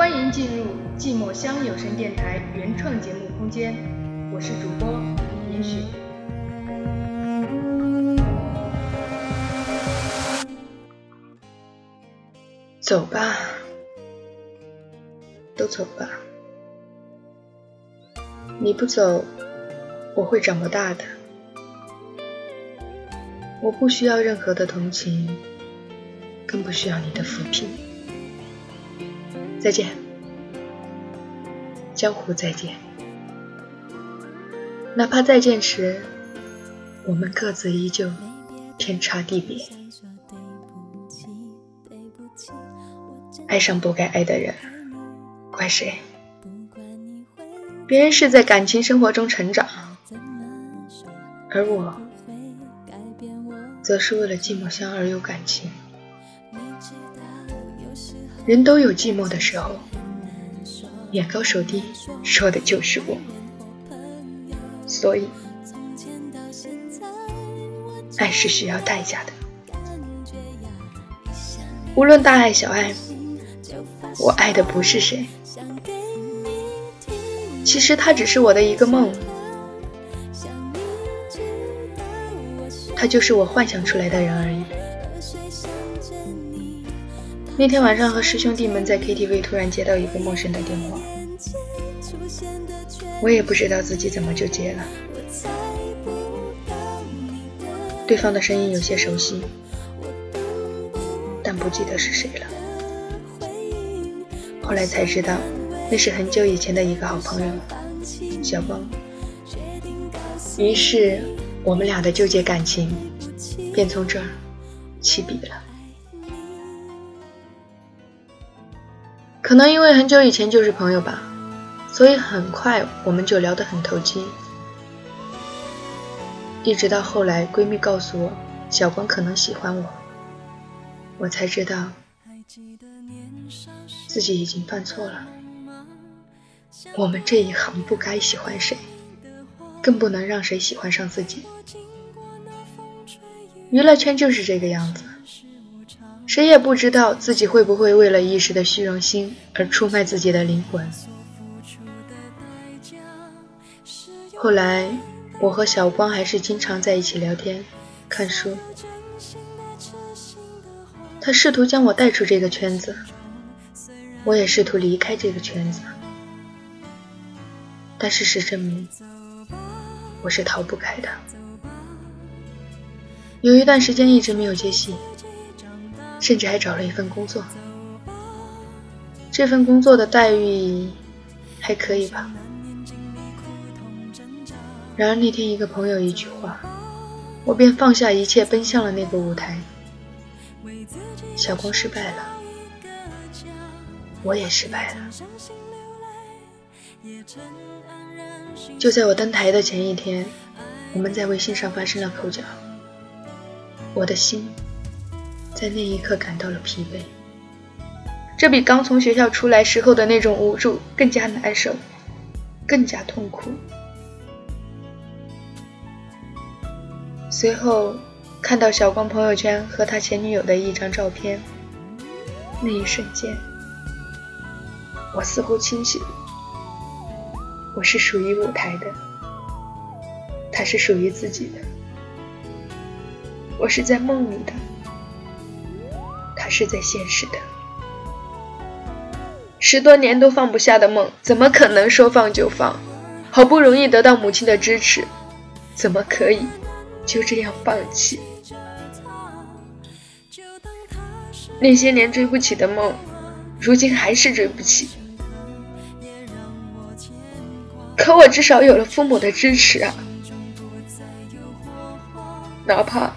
欢迎进入寂寞乡有声电台原创节目空间，我是主播也许。走吧，都走吧。你不走，我会长不大的。我不需要任何的同情，更不需要你的抚平。再见，江湖再见。哪怕再见时，我们各自依旧，天差地别。爱上不该爱的人，怪谁？别人是在感情生活中成长，而我。则是为了寂寞乡而有感情。人都有寂寞的时候，眼高手低说的就是我。所以，爱是需要代价的。无论大爱小爱，我爱的不是谁，其实他只是我的一个梦。他就是我幻想出来的人而已。那天晚上和师兄弟们在 KTV，突然接到一个陌生的电话，我也不知道自己怎么就接了。对方的声音有些熟悉，但不记得是谁了。后来才知道，那是很久以前的一个好朋友，小光。于是。我们俩的纠结感情便从这儿起笔了。可能因为很久以前就是朋友吧，所以很快我们就聊得很投机。一直到后来闺蜜告诉我小光可能喜欢我，我才知道自己已经犯错了。我们这一行不该喜欢谁。更不能让谁喜欢上自己。娱乐圈就是这个样子，谁也不知道自己会不会为了一时的虚荣心而出卖自己的灵魂。后来，我和小光还是经常在一起聊天、看书。他试图将我带出这个圈子，我也试图离开这个圈子，但事实证明。我是逃不开的。有一段时间一直没有接戏，甚至还找了一份工作。这份工作的待遇还可以吧。然而那天一个朋友一句话，我便放下一切奔向了那个舞台。小光失败了，我也失败了。就在我登台的前一天，我们在微信上发生了口角。我的心在那一刻感到了疲惫，这比刚从学校出来时候的那种无助更加难受，更加痛苦。随后看到小光朋友圈和他前女友的一张照片，那一瞬间，我似乎清醒。我是属于舞台的，他是属于自己的。我是在梦里的，是在现实的。十多年都放不下的梦，怎么可能说放就放？好不容易得到母亲的支持，怎么可以就这样放弃？那些年追不起的梦，如今还是追不起。可我至少有了父母的支持啊，哪怕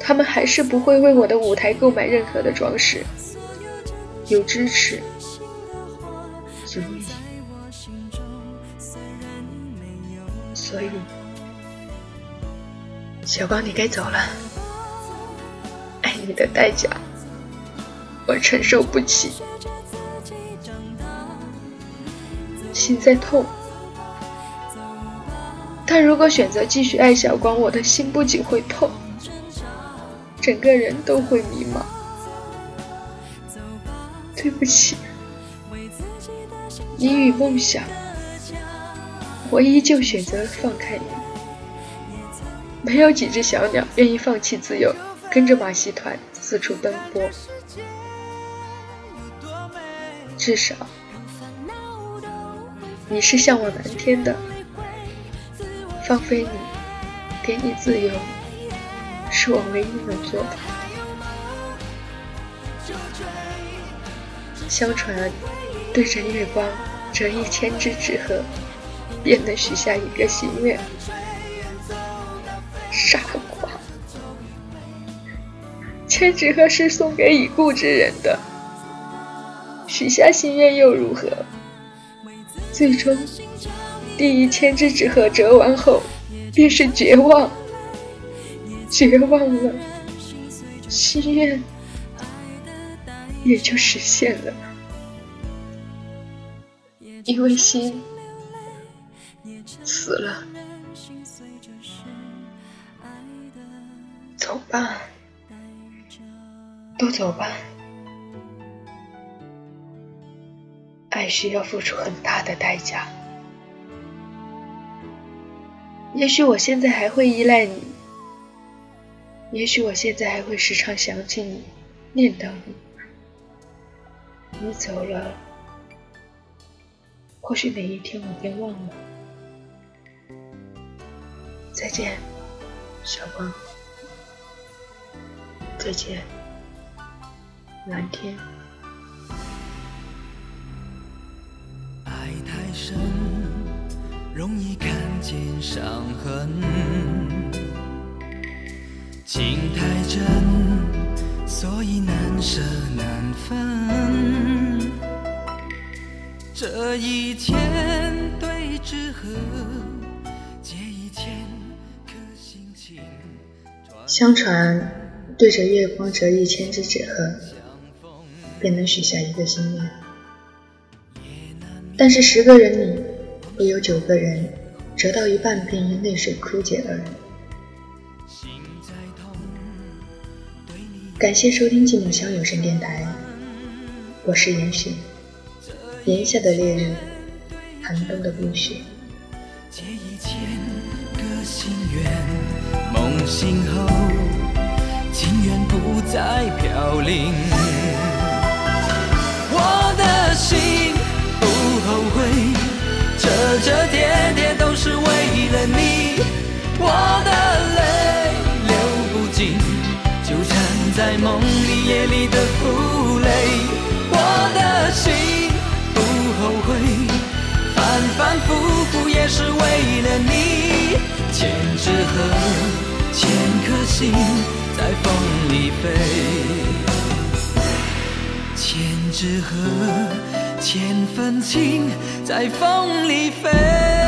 他们还是不会为我的舞台购买任何的装饰，有支持足以。所以，小光，你该走了。爱你的代价，我承受不起，心在痛。但如果选择继续爱小光，我的心不仅会痛，整个人都会迷茫。对不起，你与梦想，我依旧选择放开你。没有几只小鸟愿意放弃自由，跟着马戏团四处奔波。至少，你是向往蓝天的。放飞你，给你自由，是我唯一能做的。相传，对着月光折一千只纸鹤，便能许下一个心愿。傻瓜，千纸鹤是送给已故之人的，许下心愿又如何？最终。第一千只纸鹤折完后，便是绝望，绝望了，心愿也就实现了，因为心死了。走吧，都走吧，爱需要付出很大的代价。也许我现在还会依赖你，也许我现在还会时常想起你，念叨你。你走了，或许哪一天我便忘了。再见，小光。再见，蓝天。爱太深。容易看见伤痕，情太真，所以难舍难分。这一天对纸鹤，借一千颗心情。相传，对着月光折一千只纸鹤，便能许下一个心愿。但是十个人里。会有九个人折到一半便因泪水枯竭而感谢收听寂寞乡有声电台，我是严雪。炎夏的烈日，寒冬的冰雪。借一千个心愿，梦醒后情缘不再飘零。我的心不后悔。折折叠在梦里夜里的负累。我的心不后悔，反反复复也是为了你。千纸鹤，千颗心在风里飞，千纸鹤。千份情在风里飞。